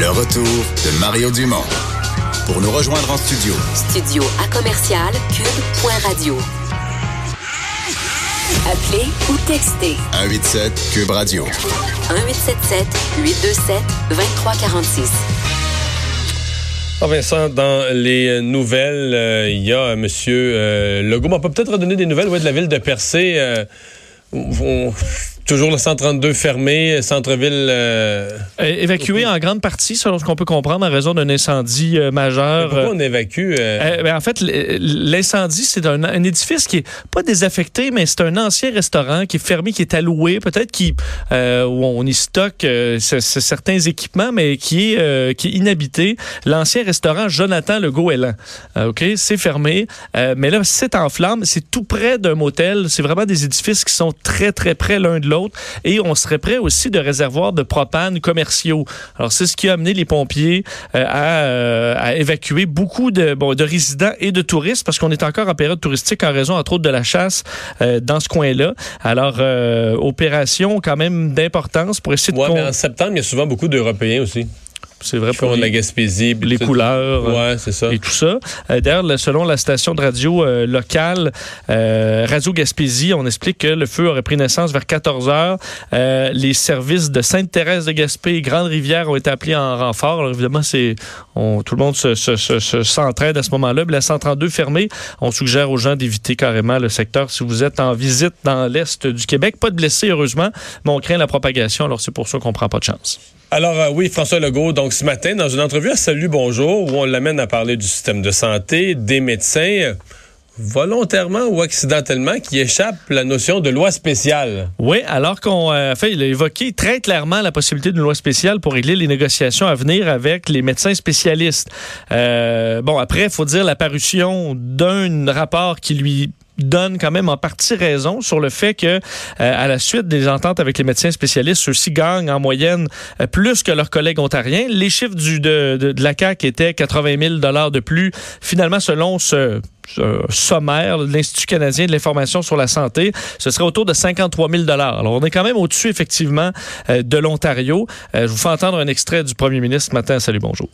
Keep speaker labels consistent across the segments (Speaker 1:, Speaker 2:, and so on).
Speaker 1: Le retour de Mario Dumont. Pour nous rejoindre en studio,
Speaker 2: Studio à commercial cube.radio. Appelez ou textez
Speaker 1: 187 Cube Radio.
Speaker 2: 1877 827 2346.
Speaker 3: Ah, Vincent, dans les nouvelles, euh, il y a Monsieur euh, Legault. On peut peut-être redonner des nouvelles ouais, de la ville de Percé. euh, on- toujours le 132 fermé, centre-ville. euh,
Speaker 4: É- Évacué en grande partie, selon ce qu'on peut comprendre, en raison d'un incendie euh, majeur.
Speaker 3: pourquoi on évacue? euh,
Speaker 4: Euh, ben, en fait, l'incendie, c'est un, un édifice qui est pas désaffecté, mais c'est un ancien restaurant qui est fermé, qui est alloué, peut-être qui euh, où on y stocke euh, ce- ce- certains équipements, mais qui est euh, qui est inhabité. L'ancien restaurant Jonathan Le Goéland. Euh, ok, c'est fermé, euh, mais là c'est en flammes. C'est tout près d'un motel. C'est vraiment des édifices qui sont très très près l'un de l'autre, et on serait près aussi de réservoirs de propane commerciaux. Alors c'est ce qui a amené les pompiers euh, à, euh, à évacuer beaucoup de, bon, de résidents et de touristes parce qu'on est encore en période touristique en raison entre autres de la chasse euh, dans ce coin-là. Alors euh, opération quand même d'importance pour essayer de
Speaker 3: ouais,
Speaker 4: con-
Speaker 3: mais en septembre, il y a souvent beaucoup d'Européens aussi.
Speaker 4: C'est vrai pour
Speaker 3: de la Gaspésie.
Speaker 4: les
Speaker 3: tout-
Speaker 4: couleurs. euh,
Speaker 3: Ouais, c'est ça.
Speaker 4: et tout ça. Euh, D'ailleurs, le- selon la station de radio euh, locale euh, Radio Gaspésie, on explique que le feu aurait pris naissance vers 14 heures. Les services de Sainte-Thérèse de Gaspé et Grande-Rivière ont été appelés en renfort. Alors, évidemment, c'est on- tout le monde se, se- se- se- s'entraide à ce moment-là. La 132 fermée, on suggère aux gens d'éviter carrément le secteur si vous êtes en visite dans l'est du Québec. Pas de blessés, heureusement, mais on craint la propagation. Alors, c'est pour ça qu'on prend pas de chance.
Speaker 3: Alors euh, oui, François Legault, donc ce matin, dans une entrevue à Salut Bonjour, où on l'amène à parler du système de santé, des médecins, volontairement ou accidentellement, qui échappent la notion de loi spéciale.
Speaker 4: Oui, alors qu'on euh, il a évoqué très clairement la possibilité d'une loi spéciale pour régler les négociations à venir avec les médecins spécialistes. Euh, bon, après, il faut dire la parution d'un rapport qui lui donne quand même en partie raison sur le fait que euh, à la suite des ententes avec les médecins spécialistes, ceux-ci gagnent en moyenne euh, plus que leurs collègues ontariens. Les chiffres du, de, de, la CAQ étaient 80 000 dollars de plus. Finalement, selon ce sommaire de l'Institut canadien de l'information sur la santé, ce serait autour de 53 000 Alors, on est quand même au-dessus, effectivement, euh, de l'Ontario. Je vous fais entendre un extrait du premier ministre ce matin. Salut, bonjour.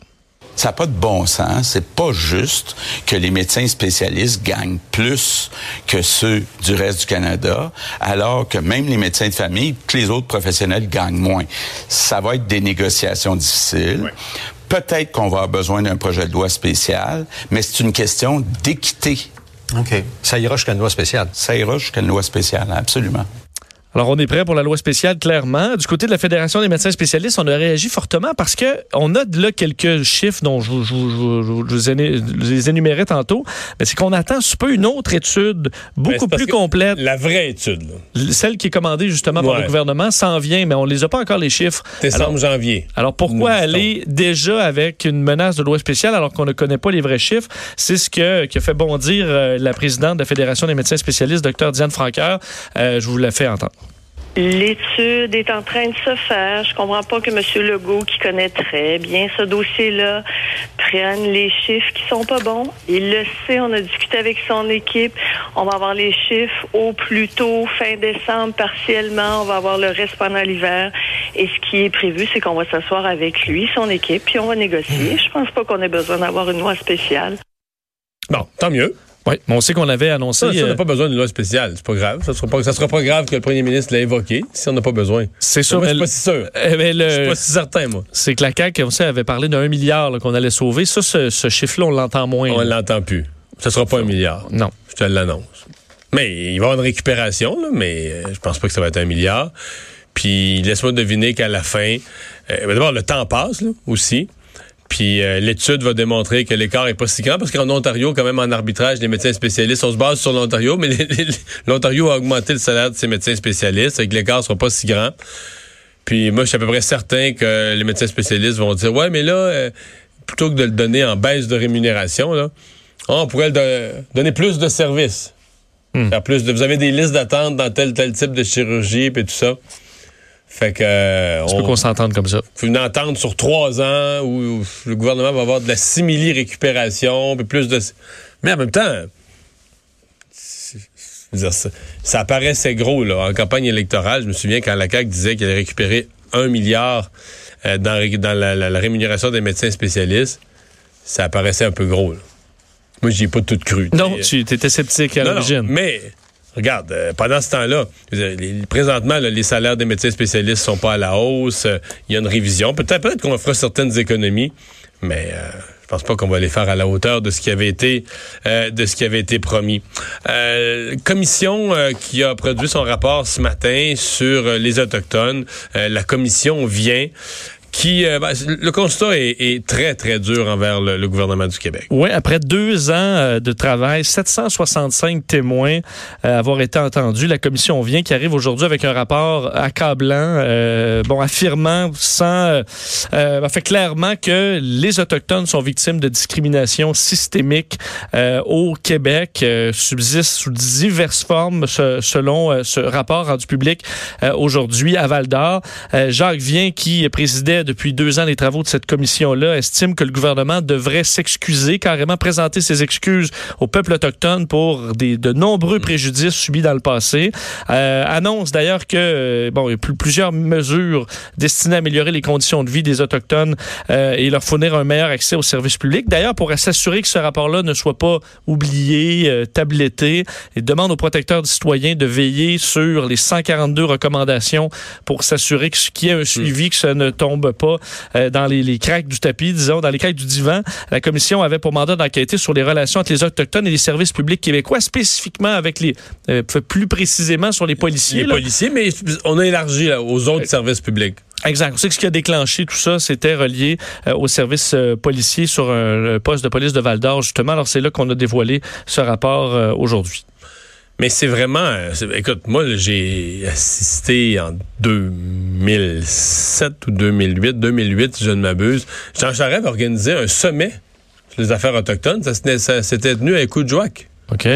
Speaker 5: Ça n'a pas de bon sens. C'est pas juste que les médecins spécialistes gagnent plus que ceux du reste du Canada, alors que même les médecins de famille, que les autres professionnels gagnent moins. Ça va être des négociations difficiles. Peut-être qu'on va avoir besoin d'un projet de loi spécial, mais c'est une question d'équité.
Speaker 6: OK. Ça ira jusqu'à une loi spéciale.
Speaker 5: Ça ira jusqu'à une loi spéciale, absolument.
Speaker 4: Alors, on est prêt pour la loi spéciale, clairement. Du côté de la Fédération des médecins spécialistes, on a réagi fortement parce que on a là quelques chiffres dont je, vous- je les énumérais tantôt, mais c'est qu'on attend sous peu une autre étude beaucoup plus complète.
Speaker 3: La vraie étude, là.
Speaker 4: Celle qui est commandée justement par le gouvernement s'en vient, mais on les a pas encore les chiffres.
Speaker 3: Décembre, janvier.
Speaker 4: Alors pourquoi
Speaker 3: Nous
Speaker 4: aller déjà avec une menace de loi spéciale alors qu'on ne connaît pas les vrais chiffres? C'est ce que, qui a fait bondir euh, la présidente de la Fédération des médecins spécialistes, Dr Diane Franqueur. Euh, je vous la fais entendre.
Speaker 7: L'étude est en train de se faire. Je comprends pas que M. Legault, qui connaît très bien ce dossier-là, prenne les chiffres qui sont pas bons. Il le sait, on a discuté avec son équipe. On va avoir les chiffres au plus tôt, fin décembre, partiellement. On va avoir le reste pendant l'hiver. Et ce qui est prévu, c'est qu'on va s'asseoir avec lui, son équipe, puis on va négocier. Je pense pas qu'on ait besoin d'avoir une loi spéciale.
Speaker 3: Bon, tant mieux.
Speaker 4: Oui, mais on sait qu'on avait annoncé.
Speaker 3: Ça, ça, on
Speaker 4: euh,
Speaker 3: n'a pas besoin d'une loi spéciale. C'est pas grave. Ça sera pas, ça sera pas grave que le premier ministre l'ait évoqué si on n'a pas besoin.
Speaker 4: c'est sûr.
Speaker 3: Moi, je suis pas si sûr.
Speaker 4: euh, mais le-
Speaker 3: Je suis pas si certain, moi.
Speaker 4: c'est que la CAQ aussi avait parlé d'un milliard qu'on allait sauver. Ça, ce, ce chiffre-là, on l'entend moins.
Speaker 3: On
Speaker 4: là.
Speaker 3: l'entend plus. Ce sera pas un milliard.
Speaker 4: Non.
Speaker 3: Je te l'annonce. Mais il va y avoir une récupération, là, mais euh, je pense pas que ça va être un milliard. Puis laisse-moi deviner qu'à la fin, euh, d'abord le temps passe là, aussi. Puis euh, l'étude va démontrer que l'écart est pas si grand parce qu'en Ontario, quand même en arbitrage, les médecins spécialistes, on se base sur l'Ontario, mais l'Ontario a augmenté le salaire de ses médecins spécialistes, et que l'écart sera pas si grand. Puis moi, je suis à peu près certain que les médecins spécialistes vont dire, ouais, mais là, euh, plutôt que de le donner en baisse de rémunération, là, on pourrait le donner plus de services.
Speaker 4: Hmm.
Speaker 3: Faire plus de, vous avez des listes d'attente dans tel tel type de chirurgie puis tout ça. Fait que euh,
Speaker 4: Tu peux qu'on s'entende comme ça.
Speaker 3: faut une entente sur trois ans où, où le gouvernement va avoir de la simili-récupération, puis plus de... Mais en même temps, dire, ça, ça paraissait gros là, en campagne électorale. Je me souviens quand la CAQ disait qu'elle allait récupérer un milliard euh, dans, dans la, la- la rémunération des médecins spécialistes, ça apparaissait un peu gros. là. Moi, j'y ai pas tout cru.
Speaker 4: Non, tu étais sceptique à l'origine.
Speaker 3: mais regarde, euh, pendant ce temps-là, présentement, les salaires des médecins spécialistes sont pas à la hausse. Il y a une révision. Peut-être peut qu'on fera certaines économies, mais euh, je pense pas qu'on va les faire à la hauteur de ce qui avait été euh, de ce qui avait été promis. Commission qui a produit son rapport ce matin sur les autochtones. La commission vient. Qui, euh, ben, le constat est, très très dur envers le- gouvernement du Québec.
Speaker 4: Oui, après deux ans euh, de travail, 765 témoins euh, avoir été entendus. La commission vient qui arrive aujourd'hui avec un rapport accablant, euh, bon, affirmant sans, fait clairement que les autochtones sont victimes de discrimination systémique au Québec, subsistent sous diverses formes selon ce rapport rendu public aujourd'hui à Val d'Or. Jacques Vien, qui présidait depuis deux ans les travaux de cette commission-là, estime que le gouvernement devrait s'excuser, carrément présenter ses excuses au peuple autochtone pour des, de nombreux préjudices subis dans le passé. Euh, annonce d'ailleurs que euh, bon, il y a plus- plusieurs mesures destinées à améliorer les conditions de vie des autochtones euh, et leur fournir un meilleur accès aux services publics. D'ailleurs, pour s'assurer que ce rapport-là ne soit pas oublié, euh, tabletté, il demande aux protecteurs du citoyen de veiller sur les 142 recommandations pour s'assurer qu'il y ait un suivi, que ça ne tombe pas euh, dans les, les craques du tapis, disons, dans les craques du divan. La commission avait pour mandat d'enquêter sur les relations entre les Autochtones et les services publics québécois, spécifiquement avec les, euh, plus précisément sur les policiers.
Speaker 3: Les
Speaker 4: là.
Speaker 3: policiers, mais on a élargi là, aux autres services publics.
Speaker 4: Exact. On sait que ce qui a déclenché tout ça, c'était relié euh, au service euh, policier sur un, un poste de police de Val d'Or, justement. Alors, c'est là qu'on a dévoilé ce rapport euh, aujourd'hui.
Speaker 3: Mais c'est vraiment. euh, écoute, moi, j'ai assisté en 2007 ou 2008, 2008, si je ne m'abuse. Jean Charest avait organisé un sommet sur les affaires autochtones. Ça, s'était- tenu à Écoute-Joac.
Speaker 4: OK.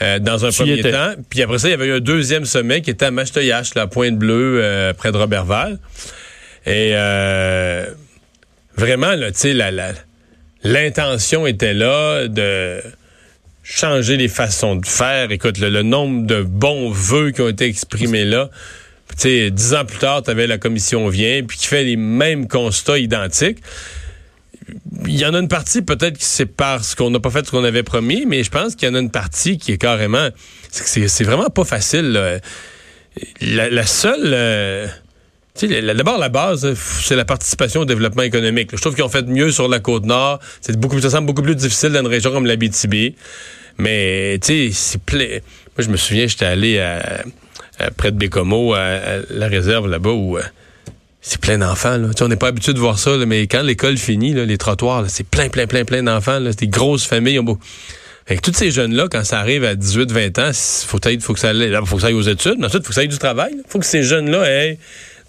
Speaker 3: Euh, dans un
Speaker 4: Tu
Speaker 3: premier temps. Puis après ça, il y avait eu un deuxième sommet qui était à Mastoyache, la Pointe-Bleue, euh, près de Robertval. Et euh, vraiment, là, tu sais, la- la- l'intention était là de changer les façons de faire. Écoute, le, le nombre de bons vœux qui ont été exprimés là. Tu dix ans plus tard, tu avais la commission vient, puis qui fait les mêmes constats identiques. Il y en a une partie peut-être qui c'est parce qu'on n'a pas fait ce qu'on avait promis, mais je pense qu'il y en a une partie qui est carrément... C'est vraiment pas facile. là. La, la seule... euh, D'abord, la base, euh, c'est la participation au développement économique. Je trouve qu'ils ont fait mieux sur la côte nord. C'est beaucoup, ça semble beaucoup plus difficile dans une région comme l'Abitibi. Mais, tu sais, c'est plein. Moi, je me souviens, j'étais allé à, près de Bécomo, à, la réserve là-bas, où euh, c'est plein d'enfants. on n'est pas habitué de voir ça, mais quand l'école finit, les trottoirs, c'est plein, plein, plein, plein d'enfants. C'est des grosses familles. on beau- Fait que tous ces jeunes-là, quand ça arrive à 18, 20 ans, il faut, que ça aille- faut que ça aille, aux études, ensuite, il faut que ça aille du travail. Il faut que ces jeunes-là aient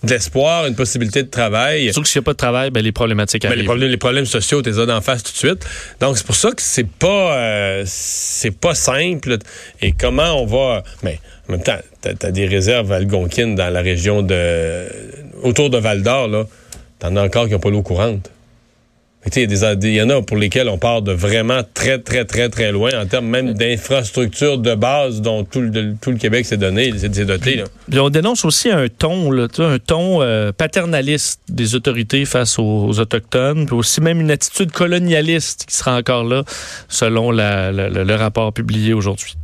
Speaker 3: de l'espoir, une possibilité de travail.
Speaker 4: Surtout que s'il n'y a pas de travail, ben, les problématiques
Speaker 3: Ben,
Speaker 4: arrivent.
Speaker 3: les, problèmes, les problèmes sociaux, tu les as d'en face tout de suite. Donc, c'est pour ça que c'est pas euh, c'est pas simple. Et comment on va... Mais en même temps, t'as as des réserves algonquines dans la région de... autour de Val-d'Or, là. T'en as encore qui n'ont pas l'eau courante. Fait que, tu sais, Il y, en a pour lesquels on part de vraiment très, très, très, très loin en termes même d'infrastructures de base dont tout le, tout le Québec s'est donné, s'est s'est doté. Là.
Speaker 4: Puis on dénonce aussi un ton, là, un ton euh, paternaliste des autorités face aux, aux Autochtones, puis aussi même une attitude colonialiste qui sera encore là, selon la- la- le- le rapport publié aujourd'hui.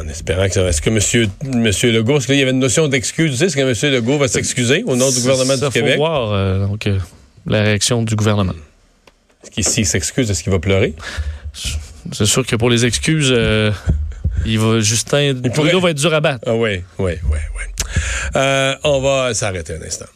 Speaker 3: En espérant que ça va. Est-ce que monsieur, monsieur Legault, est-ce qu'il y avait une notion d'excuse? Tu sais, Est-ce que monsieur Legault va s'excuser au nom du gouvernement
Speaker 4: Ça,
Speaker 3: du Québec?
Speaker 4: faut voir euh, donc, euh, la réaction du gouvernement.
Speaker 3: Est-ce qu'il s'il s'excuse, est-ce qu'il va pleurer?
Speaker 4: C'est sûr que pour les excuses, euh, il va, Justin
Speaker 3: pourrait-
Speaker 4: Trudeau va être dur à battre.
Speaker 3: Ah oui, oui, oui, oui. Euh, on va s'arrêter un instant.